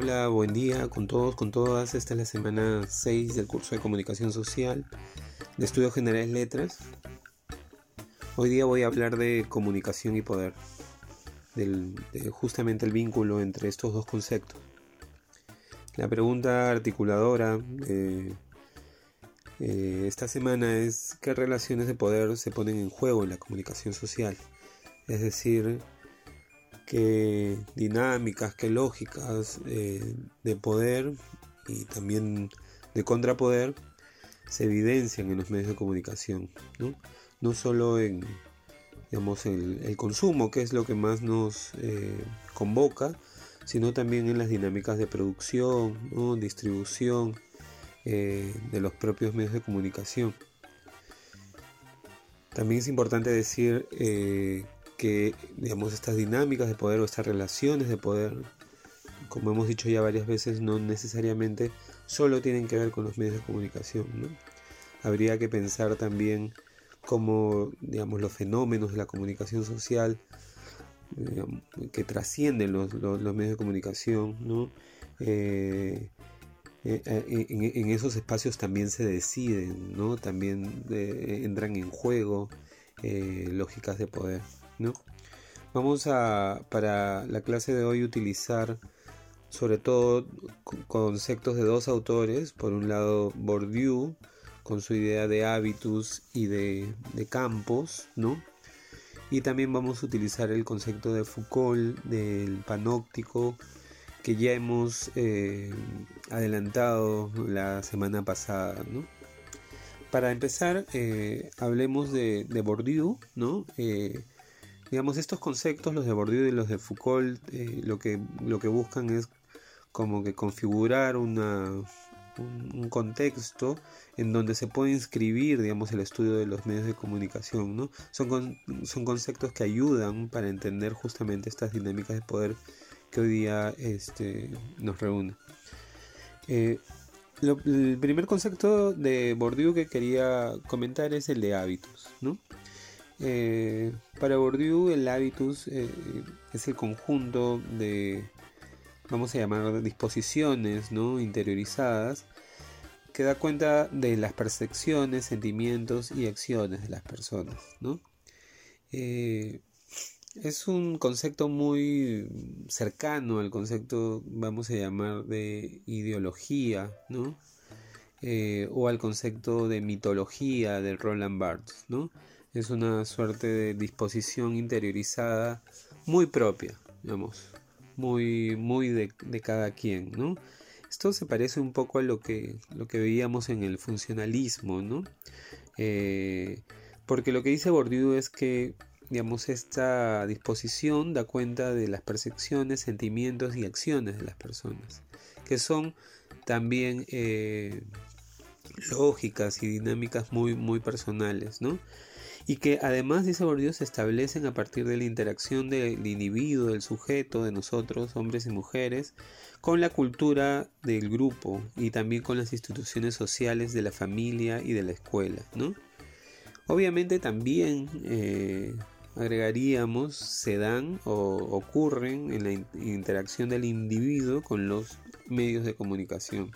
Hola, buen día con todos, con todas. Esta es la semana 6 del curso de Comunicación Social de Estudios Generales Letras. Hoy día voy a hablar de comunicación y poder, del, de justamente el vínculo entre estos dos conceptos. La pregunta articuladora de eh, esta semana es qué relaciones de poder se ponen en juego en la comunicación social. Es decir, qué dinámicas, qué lógicas eh, de poder y también de contrapoder se evidencian en los medios de comunicación. No, no solo en digamos, el, consumo, que es lo que más nos eh, convoca, sino también en las dinámicas de producción, distribución eh, de los propios medios de comunicación. También es importante decir que digamos estas dinámicas de poder o estas relaciones de poder como hemos dicho ya varias veces no necesariamente solo tienen que ver con los medios de comunicación habría que pensar también cómo digamos los fenómenos de la comunicación social que trascienden los, medios de comunicación ¿no? Eh, eh, eh, en, esos espacios también se deciden, ¿no? también entran en juego lógicas de poder. ¿No? Vamos a, para la clase de hoy, utilizar sobre todo conceptos de dos autores. Por un lado, Bourdieu, con su idea de hábitus y de, campos, ¿no? Y también vamos a utilizar el concepto de Foucault, del panóptico, que ya hemos eh, adelantado la semana pasada, Para empezar, eh, hablemos de, de Bourdieu, ¿no? Eh, Digamos, estos conceptos, los de Bourdieu y los de Foucault, eh, lo, que, lo que buscan es como que configurar una, un, contexto en donde se puede inscribir, digamos, el estudio de los medios de comunicación, ¿no? Son, son conceptos que ayudan para entender justamente estas dinámicas de poder que hoy día este, nos reúnen. Eh, el primer concepto de Bourdieu que quería comentar es el de hábitos, ¿no? Eh, para Bourdieu el hábitus eh, es el conjunto de, vamos a llamar, disposiciones interiorizadas que da cuenta de las percepciones, sentimientos y acciones de las personas. Eh, es un concepto muy cercano al concepto, vamos a llamar, de ideología, o al concepto de mitología de Roland Barthes. Es una suerte de disposición interiorizada muy propia, digamos, muy, muy de, cada quien, ¿no? Esto se parece un poco a lo que, lo que veíamos en el funcionalismo, ¿no? Eh, porque lo que dice Bourdieu es que, digamos, esta disposición da cuenta de las percepciones, sentimientos y acciones de las personas, que son también eh, lógicas y dinámicas muy, muy personales, ¿no? Y que además, dice Bourdieu, se establecen a partir de la interacción del individuo, del sujeto, de nosotros, hombres y mujeres, con la cultura del grupo y también con las instituciones sociales de la familia y de la escuela. ¿no? Obviamente también eh, agregaríamos, se dan o ocurren en la interacción del individuo con los medios de comunicación.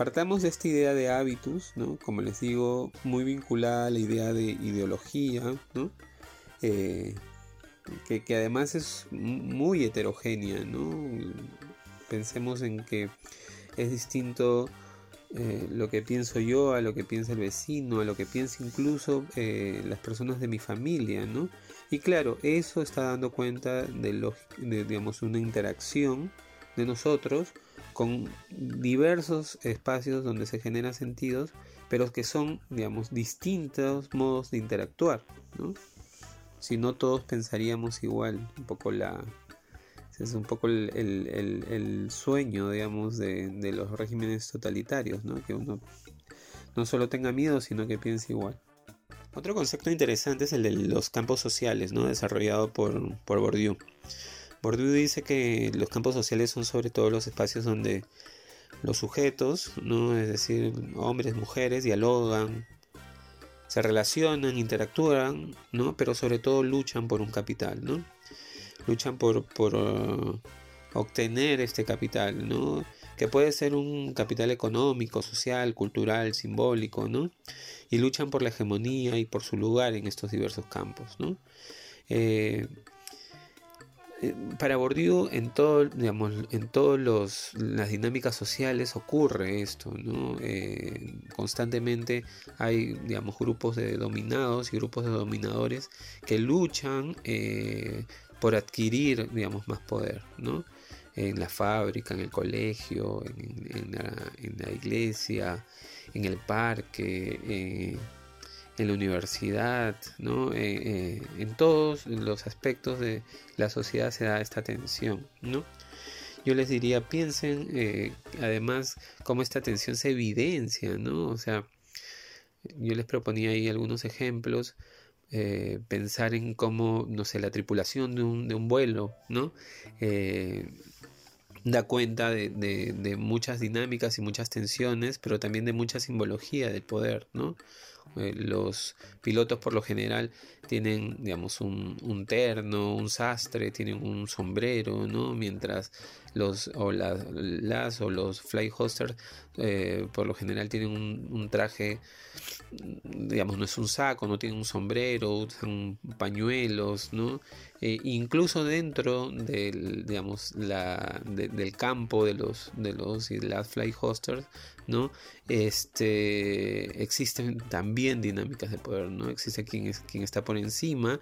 Partamos de esta idea de hábitos, ¿no? Como les digo, muy vinculada a la idea de ideología, ¿no? Eh, que, además es muy heterogénea, ¿no? Pensemos en que es distinto eh, lo que pienso yo a lo que piensa el vecino, a lo que piensa incluso eh, las personas de mi familia, ¿no? Y claro, eso está dando cuenta de, de digamos, una interacción de nosotros con diversos espacios donde se generan sentidos, pero que son, digamos, distintos modos de interactuar, ¿no? Si no todos pensaríamos igual, un poco la... Es un poco el, sueño, digamos, de, los regímenes totalitarios, ¿no? Que uno no solo tenga miedo, sino que piense igual. Otro concepto interesante es el de los campos sociales, ¿no? Desarrollado por, por Bourdieu. Bourdieu dice que los campos sociales son sobre todo los espacios donde los sujetos, ¿no? es decir, hombres, mujeres, dialogan, se relacionan, interactúan, ¿no? pero sobre todo luchan por un capital, ¿no? luchan por, por, obtener este capital, ¿no? Que puede ser un capital económico, social, cultural, simbólico, ¿no? Y luchan por la hegemonía y por su lugar en estos diversos campos, ¿no? Eh, para Bourdieu en todo, digamos, en todas las dinámicas sociales ocurre esto, ¿no? Eh, constantemente hay, digamos, grupos de dominados y grupos de dominadores que luchan eh, por adquirir, digamos, más poder, ¿no? En la fábrica, en el colegio, en, la, en la, iglesia, en el parque, en la universidad, ¿no? Eh, eh, en todos los aspectos de la sociedad se da esta tensión, ¿no? Yo les diría, piensen eh, además cómo esta tensión se evidencia, ¿no? O sea, yo les proponía ahí algunos ejemplos, pensar en cómo, no sé, la tripulación de un, de un vuelo, ¿no? da cuenta de, de, de, muchas dinámicas y muchas tensiones, pero también de mucha simbología del poder, ¿no? Eh, los pilotos por lo general tienen, digamos, un, terno, un sastre, tienen un sombrero, ¿no? Mientras los o las, o los fly hosters eh, por lo general tienen un, traje, digamos, no es un saco, no tienen un sombrero, usan pañuelos, ¿no? Eh, incluso dentro del, digamos, la, del campo de los, de los y las fly hosters, ¿no? Este, existen también dinámicas de poder, ¿no? Existe quien, es, quien está por encima,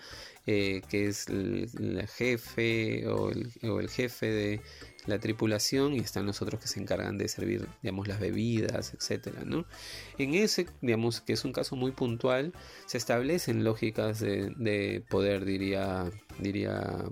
eh, que es el, jefe o el, jefe de la tripulación y están los otros que se encargan de servir, digamos, las bebidas, etcétera, ¿no? En ese, digamos, que es un caso muy puntual, se establecen lógicas de, poder, diría, diría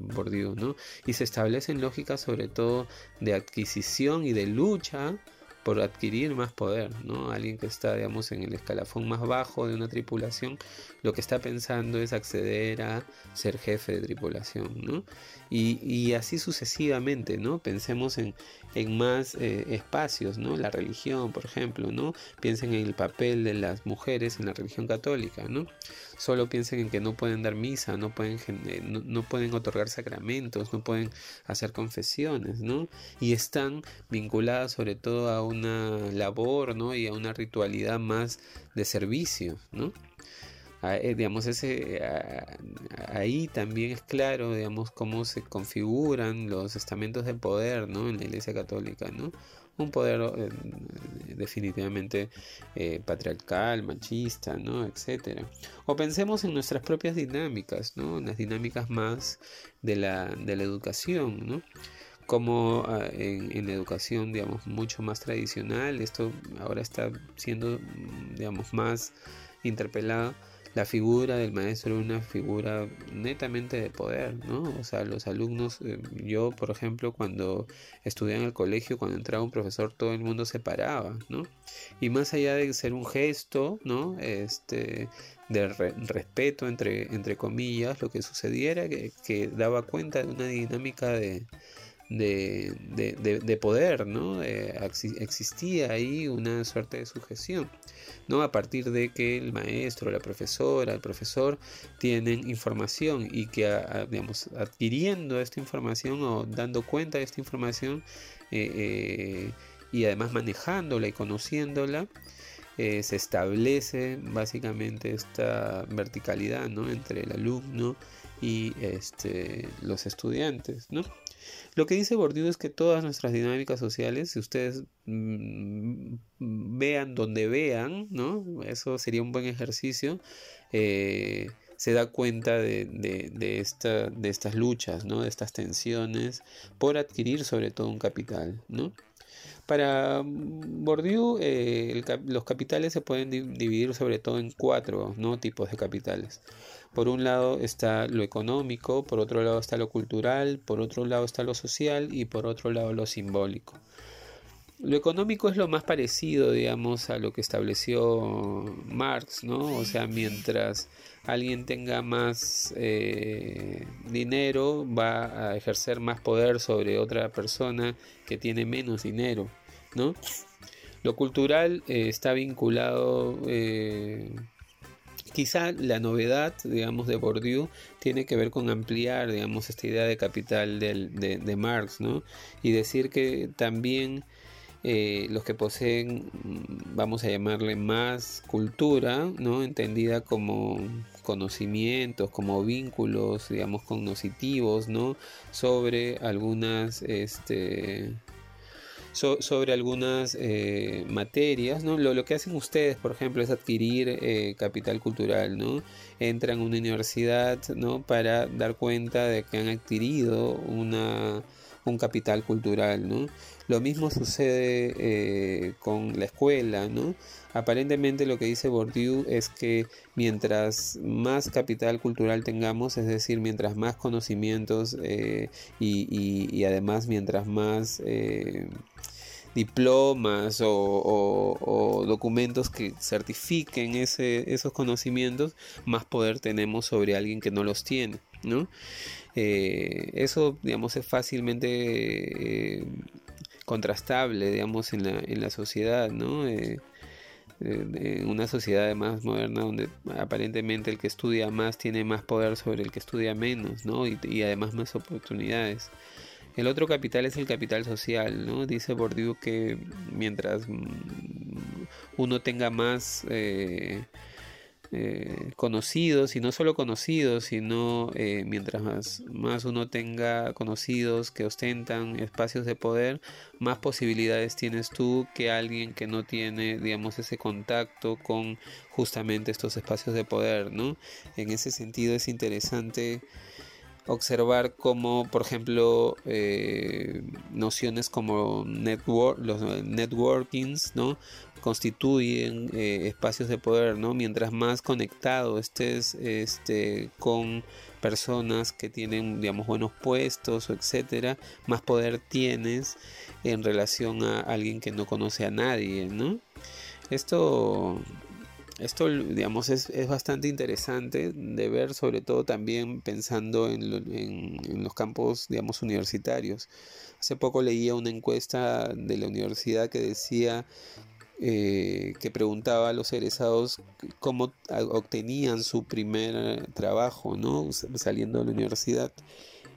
¿no? Y se establecen lógicas sobre todo de adquisición y de lucha por adquirir más poder, ¿no? Alguien que está, digamos, en el escalafón más bajo de una tripulación, lo que está pensando es acceder a ser jefe de tripulación, ¿no? Y, así sucesivamente, ¿no? Pensemos en, en más eh, espacios, ¿no? La religión, por ejemplo, ¿no? Piensen en el papel de las mujeres en la religión católica, ¿no? Solo piensen en que no pueden dar misa, no pueden, eh, no, pueden otorgar sacramentos, no pueden hacer confesiones, ¿no? Y están vinculadas sobre todo a una labor, ¿no? Y a una ritualidad más de servicio, ¿no? Eh, digamos, ese, ahí también es claro, digamos, cómo se configuran los estamentos de poder, ¿no? En la Iglesia Católica, ¿no? Un poder eh, definitivamente eh, patriarcal, machista, ¿no? Etcétera. O pensemos en nuestras propias dinámicas, ¿no? En las dinámicas más de la, de la educación, ¿no? como ah, en, en, la educación, digamos, mucho más tradicional, esto ahora está siendo, digamos, más interpelado la figura del maestro es una figura netamente de poder, ¿no? O sea, los alumnos, eh, yo por ejemplo, cuando estudié en el colegio, cuando entraba un profesor, todo el mundo se paraba, ¿no? Y más allá de ser un gesto, ¿no? Este, de respeto, entre, entre comillas, lo que sucediera, que, que daba cuenta de una dinámica de, de, poder, ¿no? existía ahí una suerte de sujeción, ¿no? A partir de que el maestro, la profesora, el profesor tienen información y que, digamos, adquiriendo esta información o dando cuenta de esta información eh, eh, y además manejándola y conociéndola, eh, se establece básicamente esta verticalidad, ¿no? Entre el alumno y este, los estudiantes, ¿no? Lo que dice Bourdieu es que todas nuestras dinámicas sociales, si ustedes mm, vean donde vean, ¿no? Eso sería un buen ejercicio. Eh, se da cuenta de, de, esta, de estas luchas, ¿no? de estas tensiones por adquirir sobre todo un capital. ¿no? Para Bourdieu, eh, los capitales se pueden dividir sobre todo en cuatro ¿no? tipos de capitales. Por un lado está lo económico, por otro lado está lo cultural, por otro lado está lo social y por otro lado lo simbólico. Lo económico es lo más parecido, digamos, a lo que estableció Marx, ¿no? O sea, mientras alguien tenga más eh, dinero, va a ejercer más poder sobre otra persona que tiene menos dinero, ¿no? Lo cultural eh, está vinculado eh, Quizá la novedad, digamos, de Bourdieu tiene que ver con ampliar, digamos, esta idea de capital de, Marx, ¿no? Y decir que también eh, los que poseen, vamos a llamarle más cultura, ¿no? Entendida como conocimientos, como vínculos, digamos, cognitivos, ¿no? Sobre algunas, este sobre algunas eh, materias, ¿no? Lo, que hacen ustedes, por ejemplo, es adquirir eh, capital cultural, ¿no? Entran a una universidad, ¿no? Para dar cuenta de que han adquirido una, un capital cultural, ¿no? Lo mismo sucede eh, con la escuela, ¿no? Aparentemente lo que dice Bourdieu es que mientras más capital cultural tengamos, es decir, mientras más conocimientos y, y, además mientras más diplomas o, documentos que certifiquen ese, esos conocimientos, más poder tenemos sobre alguien que no los tiene, ¿no? Eh, eso, digamos, es fácilmente eh, contrastable, digamos, en la, sociedad, ¿no? Eh, en una sociedad más moderna donde aparentemente el que estudia más tiene más poder sobre el que estudia menos, ¿no? Y además más oportunidades. El otro capital es el capital social, ¿no? Dice Bourdieu que mientras mm, uno tenga más eh, eh, conocidos, y no solo conocidos, sino eh, mientras más, más uno tenga conocidos que ostentan espacios de poder, más posibilidades tienes tú que alguien que no tiene, digamos, ese contacto con justamente estos espacios de poder, ¿no? En ese sentido es interesante observar cómo, por ejemplo, eh, nociones como network, los networkings, ¿no? constituyen eh, espacios de poder, ¿no? Mientras más conectado estés este, con personas que tienen, digamos, buenos puestos o etcétera, más poder tienes en relación a alguien que no conoce a nadie, ¿no? Esto esto, digamos, es, bastante interesante de ver, sobre todo también pensando en, los campos, digamos, universitarios. Hace poco leía una encuesta de la universidad que decía eh, que preguntaba a los egresados cómo obtenían su primer trabajo, ¿no? Saliendo de la universidad.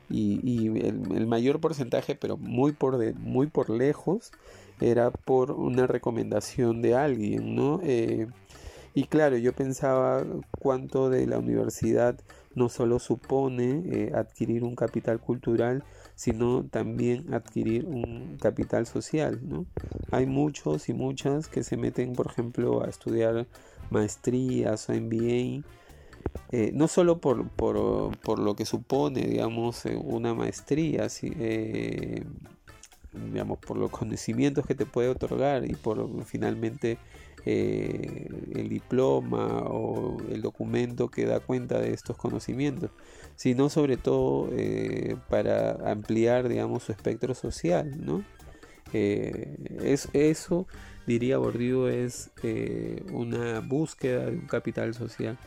Y, el, mayor porcentaje, pero muy por, de, muy por lejos, era por una recomendación de alguien, ¿no? Eh, y claro, yo pensaba cuánto de la universidad no solo supone eh, adquirir un capital cultural, sino también adquirir un capital social. ¿no? Hay muchos y muchas que se meten, por ejemplo, a estudiar maestrías o MBA. Eh, no solo por, por, por, lo que supone, digamos, eh, una maestría, digamos, por los conocimientos que te puede otorgar y por finalmente eh, el diploma o el documento que da cuenta de estos conocimientos, sino sobre todo eh, para ampliar, digamos, su espectro social, ¿no? Eh, es, eso, diría Bourdieu, es una búsqueda de un capital social.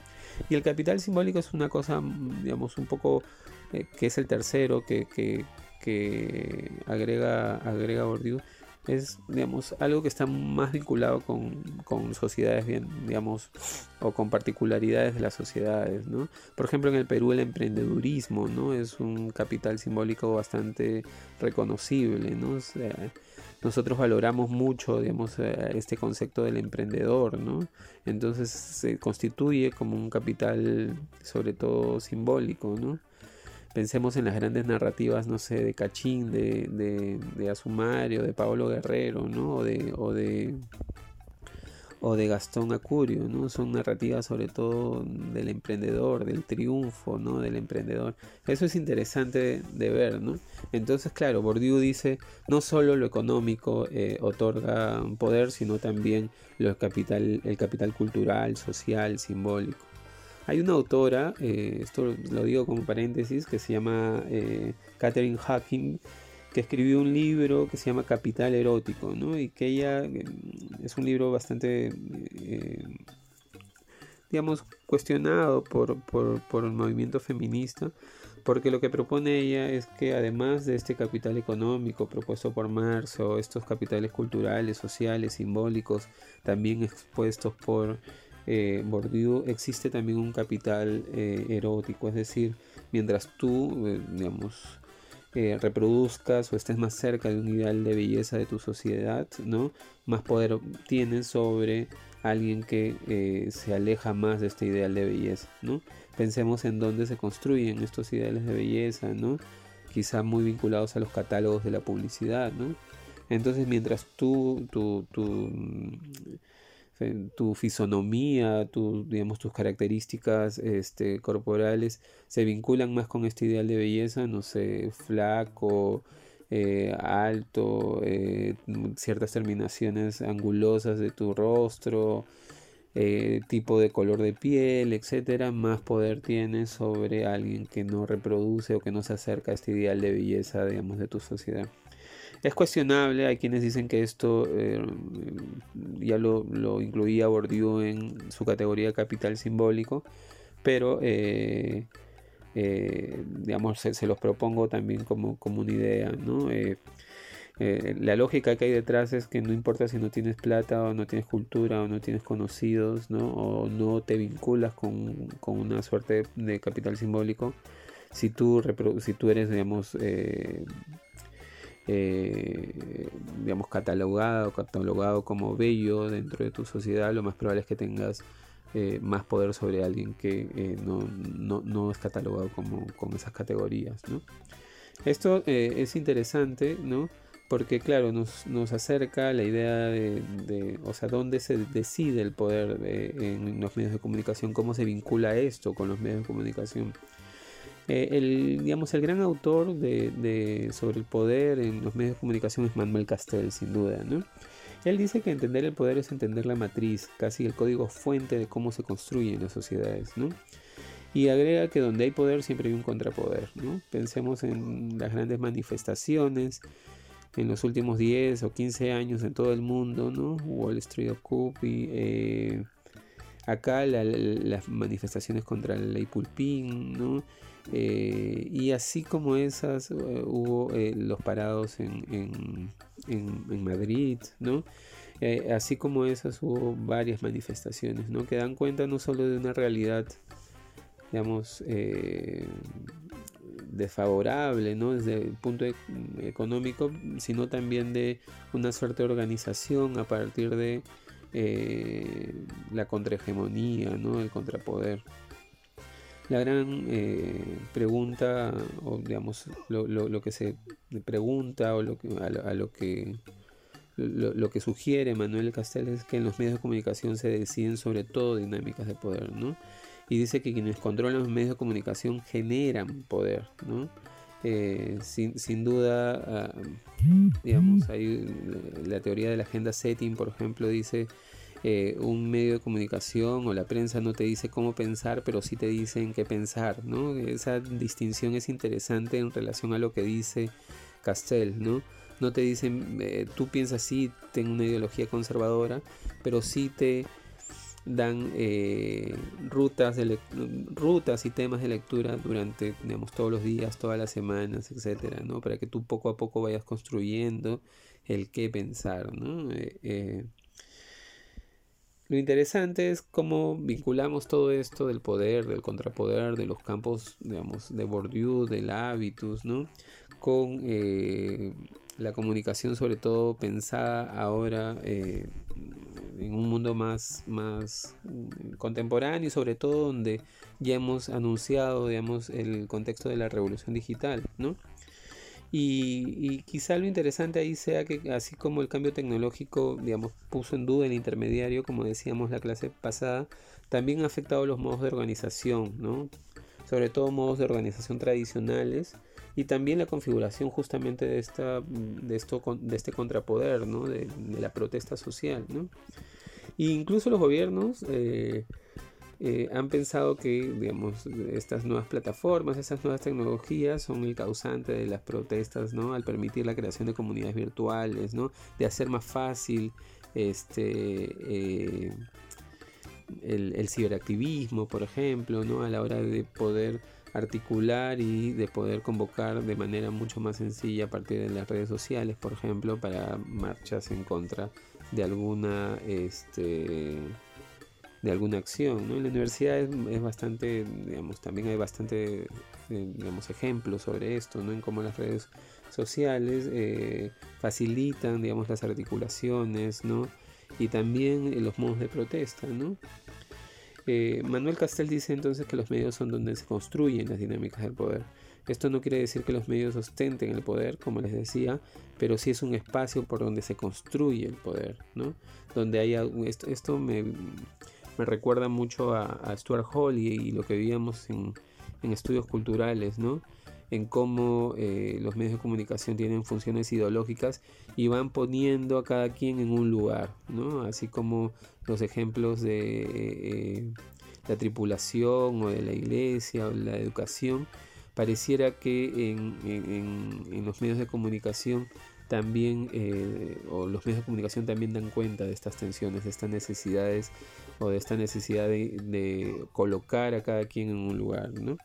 Y el capital simbólico es una cosa, digamos, un poco que es el tercero que, que, agrega, agrega Bourdieu, es, digamos, algo que está más vinculado con, con, sociedades bien, digamos, o con particularidades de las sociedades, ¿no? Por ejemplo, en el Perú el emprendedurismo, ¿no? Es un capital simbólico bastante reconocible, ¿no? nosotros valoramos mucho, digamos, eh, este concepto del emprendedor, ¿no? Entonces se constituye como un capital, sobre todo simbólico, ¿no? Pensemos en las grandes narrativas, no sé, de Cachín, de, de, de Asumario, de Paolo Guerrero, ¿no? O de, o de, Gastón Acurio, ¿no? Son narrativas sobre todo del emprendedor, del triunfo, ¿no? Del emprendedor. Eso es interesante de, ver, ¿no? Entonces, claro, Bourdieu dice, no solo lo económico eh, otorga poder, sino también capital, el capital cultural, social, simbólico. Hay una autora, eh, esto lo digo como paréntesis, que se llama eh, Catherine Hacking, que escribió un libro que se llama Capital Erótico, ¿no? Y que ella eh, es un libro bastante, digamos, cuestionado por, por, el movimiento feminista, porque lo que propone ella es que además de este capital económico propuesto por Marx o estos capitales culturales, sociales, simbólicos, también expuestos por eh, existe también un capital eh, erótico, es decir, mientras tú, eh, digamos, reproduzcas o estés más cerca de un ideal de belleza de tu sociedad, ¿no? Más poder tienes sobre alguien que se aleja más de este ideal de belleza, ¿no? Pensemos en dónde se construyen estos ideales de belleza, ¿no? Quizá muy vinculados a los catálogos de la publicidad, ¿no? Entonces, mientras tú, tú, tú tu fisonomía, digamos, tus características este, corporales se vinculan más con este ideal de belleza, no sé, flaco, eh, alto, eh, ciertas terminaciones angulosas de tu rostro, eh, tipo de color de piel, etcétera, más poder tienes sobre alguien que no reproduce o que no se acerca a este ideal de belleza, digamos, de tu sociedad. Es cuestionable, hay quienes dicen que esto ya lo, incluía Bourdieu en su categoría capital simbólico, pero eh, eh, digamos, se, los propongo también como, como una idea. ¿no? la lógica que hay detrás es que no importa si no tienes plata o no tienes cultura o no tienes conocidos ¿no? o no te vinculas con, con una suerte de capital simbólico, si tú, si tú eres, digamos, eh, digamos, catalogado, catalogado como bello dentro de tu sociedad, lo más probable es que tengas eh, más poder sobre alguien que eh, no, es catalogado como con esas categorías. Esto es interesante, ¿no? Porque claro, nos, nos acerca la idea de, o sea, dónde se decide el poder en los medios de comunicación, cómo se vincula esto con los medios de comunicación. El, digamos, el gran autor sobre el poder en los medios de comunicación es Manuel Castel, sin duda. ¿no? Él dice que entender el poder es entender la matriz, casi el código fuente de cómo se construyen las sociedades. ¿no? Y agrega que donde hay poder siempre hay un contrapoder. ¿no? Pensemos en las grandes manifestaciones en los últimos 10 o 15 años en todo el mundo, ¿no? Wall Street Occupy, eh, acá las manifestaciones contra la ley Pulpín, ¿no? Eh, y así como esas, eh, hubo eh, los parados en, en, Madrid, ¿no? así como esas, hubo varias manifestaciones, ¿no? Que dan cuenta no solo de una realidad, digamos, desfavorable, ¿no? Desde el punto económico, sino también de una suerte de organización a partir de la contrahegemonía, ¿no? El contrapoder la gran eh, pregunta, o digamos, lo, que se pregunta o lo que, a, lo, que lo, que sugiere Manuel Castel es que en los medios de comunicación se deciden sobre todo dinámicas de poder, ¿no? Y dice que quienes controlan los medios de comunicación generan poder, ¿no? Eh, sin, sin, duda, ah, digamos, hay la teoría de la agenda setting, por ejemplo, dice eh, un medio de comunicación o la prensa no te dice cómo pensar, pero sí te dicen qué pensar, ¿no? Esa distinción es interesante en relación a lo que dice Castell, ¿no? No te dicen, eh, tú piensas así, ten una ideología conservadora, pero sí te dan eh, rutas, de rutas y temas de lectura durante digamos, todos los días, todas las semanas, etcétera, ¿no? Para que tú poco a poco vayas construyendo el qué pensar, ¿no? Lo interesante es cómo vinculamos todo esto del poder, del contrapoder, de los campos, digamos, de Bourdieu, del hábitus, ¿no? Con eh, la comunicación, sobre todo pensada ahora eh, en un mundo más, más contemporáneo y sobre todo donde ya hemos anunciado, digamos, el contexto de la revolución digital, ¿no? Y, quizá lo interesante ahí sea que así como el cambio tecnológico, digamos, puso en duda el intermediario, como decíamos la clase pasada, también ha afectado los modos de organización, ¿no? Sobre todo modos de organización tradicionales y también la configuración justamente de, esta, de, esto, de este contrapoder, ¿no? De, la protesta social, ¿no? E incluso los gobiernos... Eh, eh, han pensado que digamos, estas nuevas plataformas, estas nuevas tecnologías son el causante de las protestas, ¿no? Al permitir la creación de comunidades virtuales, ¿no? De hacer más fácil este, eh, el, ciberactivismo, por ejemplo, ¿no? A la hora de poder articular y de poder convocar de manera mucho más sencilla a partir de las redes sociales, por ejemplo, para marchas en contra de alguna este, de alguna acción. ¿no? En la universidad es, es, bastante, digamos, también hay bastante, eh, digamos, ejemplos sobre esto, ¿no? En cómo las redes sociales eh, facilitan, digamos, las articulaciones, ¿no? Y también eh, los modos de protesta, ¿no? Manuel Castel dice entonces que los medios son donde se construyen las dinámicas del poder. Esto no quiere decir que los medios ostenten el poder, como les decía, pero sí es un espacio por donde se construye el poder, ¿no? Donde haya esto, esto me, me recuerda mucho a, Stuart Hall y, lo que vivíamos en, estudios culturales, ¿no? en cómo eh, los medios de comunicación tienen funciones ideológicas y van poniendo a cada quien en un lugar, ¿no? así como los ejemplos de eh, la tripulación o de la iglesia o la educación, pareciera que en los medios de comunicación también, eh, los medios de comunicación también dan cuenta de estas tensiones, de estas necesidades o de esta necesidad de, colocar a cada quien en un lugar. ¿no?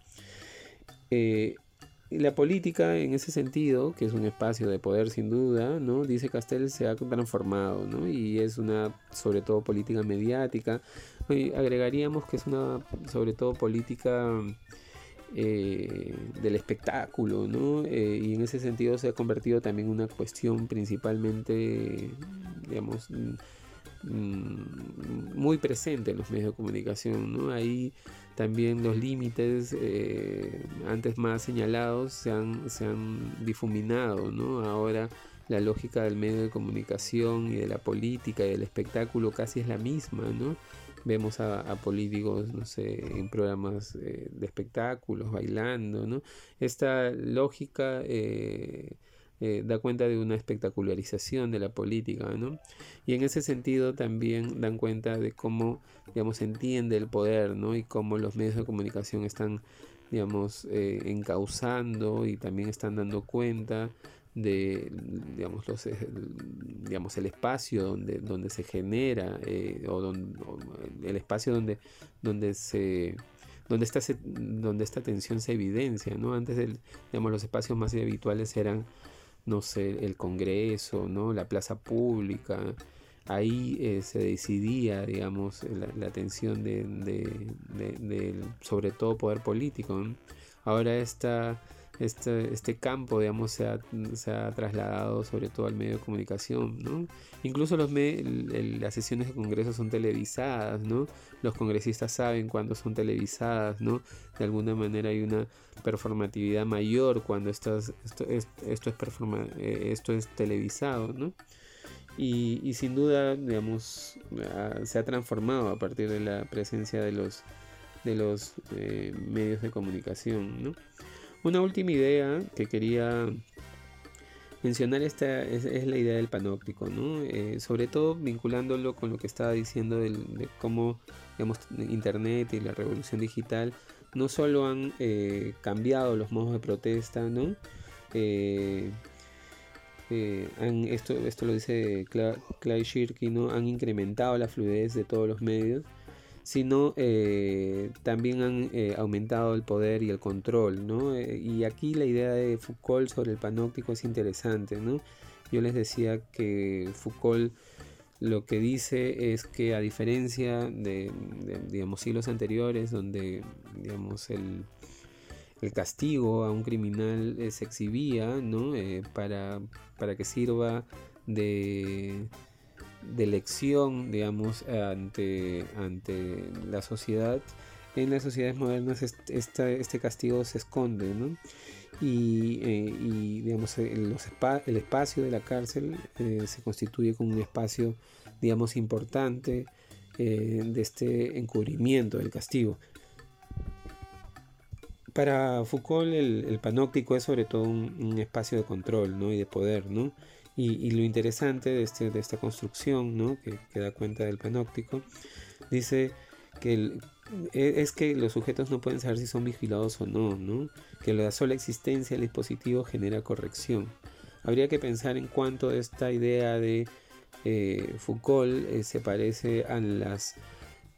Eh, la política, en ese sentido, que es un espacio de poder sin duda, ¿no? dice Castel, se ha transformado ¿no? y es una, sobre todo, política mediática. agregaríamos que es una, sobre todo, política eh, del espectáculo, ¿no? Eh, y en ese sentido se ha convertido también en una cuestión principalmente, digamos, muy presente en los medios de comunicación, ¿no? Ahí también los límites eh, antes más señalados se han, se han difuminado, ¿no? Ahora la lógica del medio de comunicación y de la política y del espectáculo casi es la misma, ¿no? Vemos a, políticos, no sé, en programas eh, de espectáculos, bailando, ¿no? Esta lógica eh, eh, da cuenta de una espectacularización de la política, ¿no? Y en ese sentido también dan cuenta de cómo, digamos, entiende el poder, ¿no? Y cómo los medios de comunicación están, digamos, encauzando y también están dando cuenta de digamos, los, eh, digamos el espacio donde, donde se genera eh, o, el espacio donde, donde se donde esta, donde esta tensión se evidencia ¿no? antes del, digamos, los espacios más habituales eran no sé el congreso no la plaza pública. Ahí eh, se decidía digamos la, la tensión de, de, sobre todo poder político ahora esta este, este campo, digamos, se ha, se ha, trasladado sobre todo al medio de comunicación, ¿no? Incluso los las sesiones de congreso son televisadas, ¿no? Los congresistas saben cuándo son televisadas, ¿no? De alguna manera hay una performatividad mayor cuando estas, esto, es, eh, esto es televisado, ¿no? Y, y, sin duda, digamos, se ha transformado a partir de la presencia de los, de los eh, medios de comunicación, ¿no? Una última idea que quería mencionar esta es, la idea del panóptico, ¿no? Eh, sobre todo vinculándolo con lo que estaba diciendo de cómo digamos, Internet y la revolución digital no solo han eh, cambiado los modos de protesta, ¿no? Eh, esto, esto lo dice Clay Shirky, ¿no? han incrementado la fluidez de todos los medios sino eh, también han eh, aumentado el poder y el control, ¿no? Eh, y aquí la idea de Foucault sobre el panóptico es interesante, ¿no? Yo les decía que Foucault lo que dice es que a diferencia de, digamos, siglos anteriores, donde, digamos, el, el castigo a un criminal se exhibía, ¿no? para, para que sirva de de lección, digamos, ante, ante la sociedad. En las sociedades modernas este castigo se esconde, ¿no? Y, eh, digamos, el, el, espacio de la cárcel eh, se constituye como un espacio, digamos, importante eh, de este encubrimiento del castigo. Para Foucault el, panóptico es sobre todo un, un, espacio de control ¿no? y de poder, ¿no? Y, lo interesante de, este, de esta construcción, ¿no? que, da cuenta del panóptico, dice que e, es que los sujetos no pueden saber si son vigilados o no, ¿no? que la sola existencia del dispositivo genera corrección. Habría que pensar en cuánto esta idea de eh, Foucault eh, se parece a las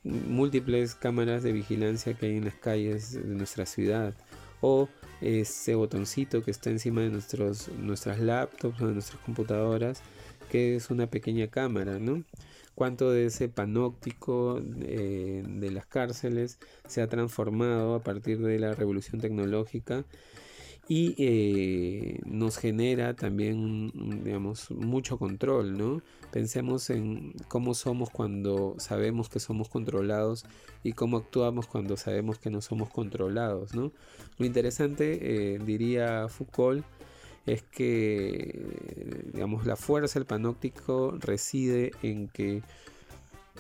múltiples cámaras de vigilancia que hay en las calles de nuestra ciudad o ese botoncito que está encima de nuestros, nuestras laptops o de nuestras computadoras, que es una pequeña cámara, ¿no? cuánto de ese panóptico eh, de las cárceles se ha transformado a partir de la revolución tecnológica y eh, nos genera también, digamos, mucho control, ¿no? Pensemos en cómo somos cuando sabemos que somos controlados y cómo actuamos cuando sabemos que no somos controlados, ¿no? Lo interesante, eh, diría Foucault, es que, digamos, la fuerza del panóptico reside en que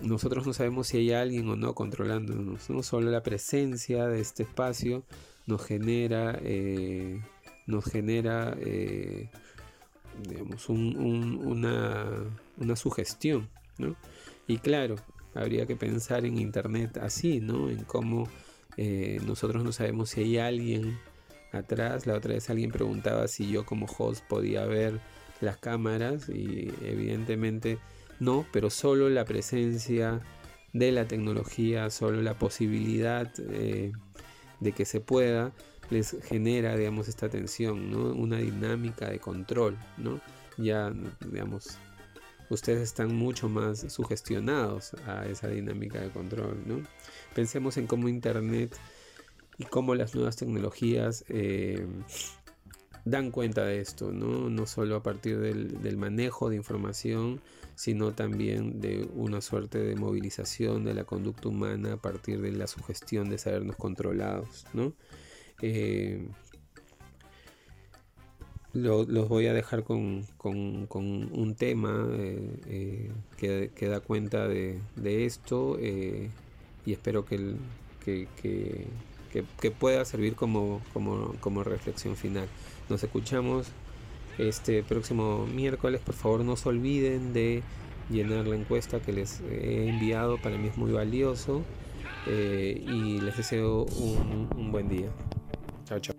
nosotros no sabemos si hay alguien o no controlándonos, ¿no? Solo la presencia de este espacio nos genera, eh, nos genera, eh, digamos, una, una, sugestión, ¿no? Y claro, habría que pensar en Internet así, ¿no? En cómo eh, nosotros no sabemos si hay alguien atrás. La otra vez alguien preguntaba si yo como host podía ver las cámaras y evidentemente no, pero solo la presencia de la tecnología, solo la posibilidad de que se pueda, les genera, digamos, esta tensión, ¿no? Una dinámica de control, ¿no? Ya, digamos, ustedes están mucho más sugestionados a esa dinámica de control, ¿no? Pensemos en cómo Internet y cómo las nuevas tecnologías eh, dan cuenta de esto, ¿no? no solo a partir del, manejo de información, sino también de una suerte de movilización de la conducta humana a partir de la sugestión de sabernos controlados. ¿no? Eh, los voy a dejar con, un tema eh, que, da cuenta de, esto y espero que, que que, pueda servir como, como, reflexión final. Nos escuchamos este próximo miércoles. Por favor, no se olviden de llenar la encuesta que les he enviado. Para mí es muy valioso. Eh, y les deseo un, un buen día. Chao, chao.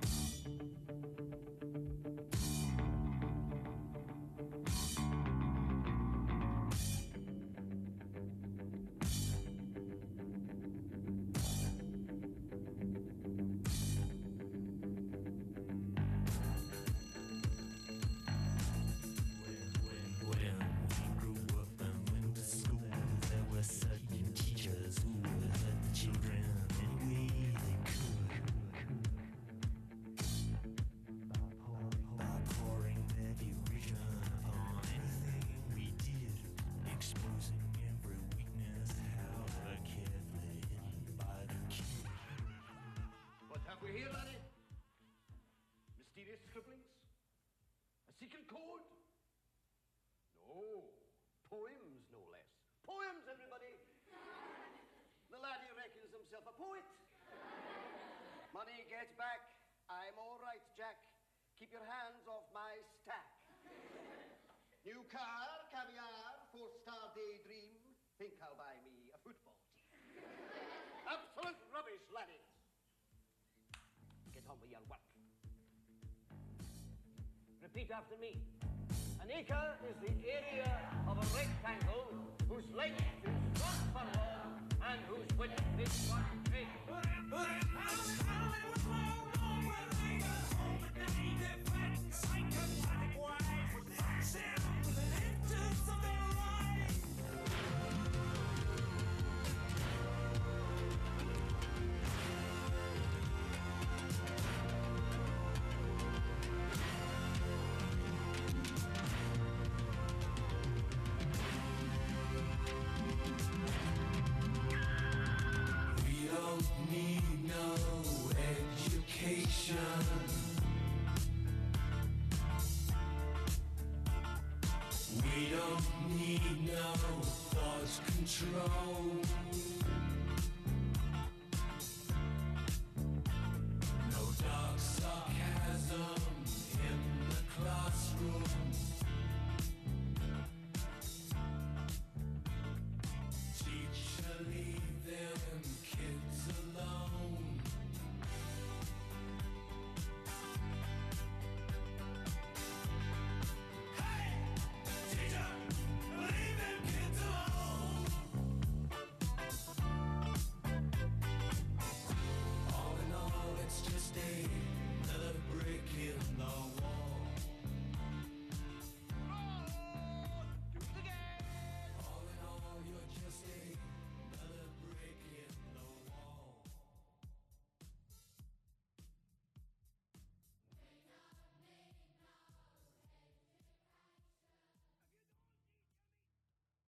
Keep your hands off my stack. New car, caviar, four-star daydream. Think I'll buy me a football team. Absolute rubbish, laddie. Get on with your work. Repeat after me. An acre is the area of a rectangle whose length is one furlong and whose width is one cubit. Psychopathic wise, with control.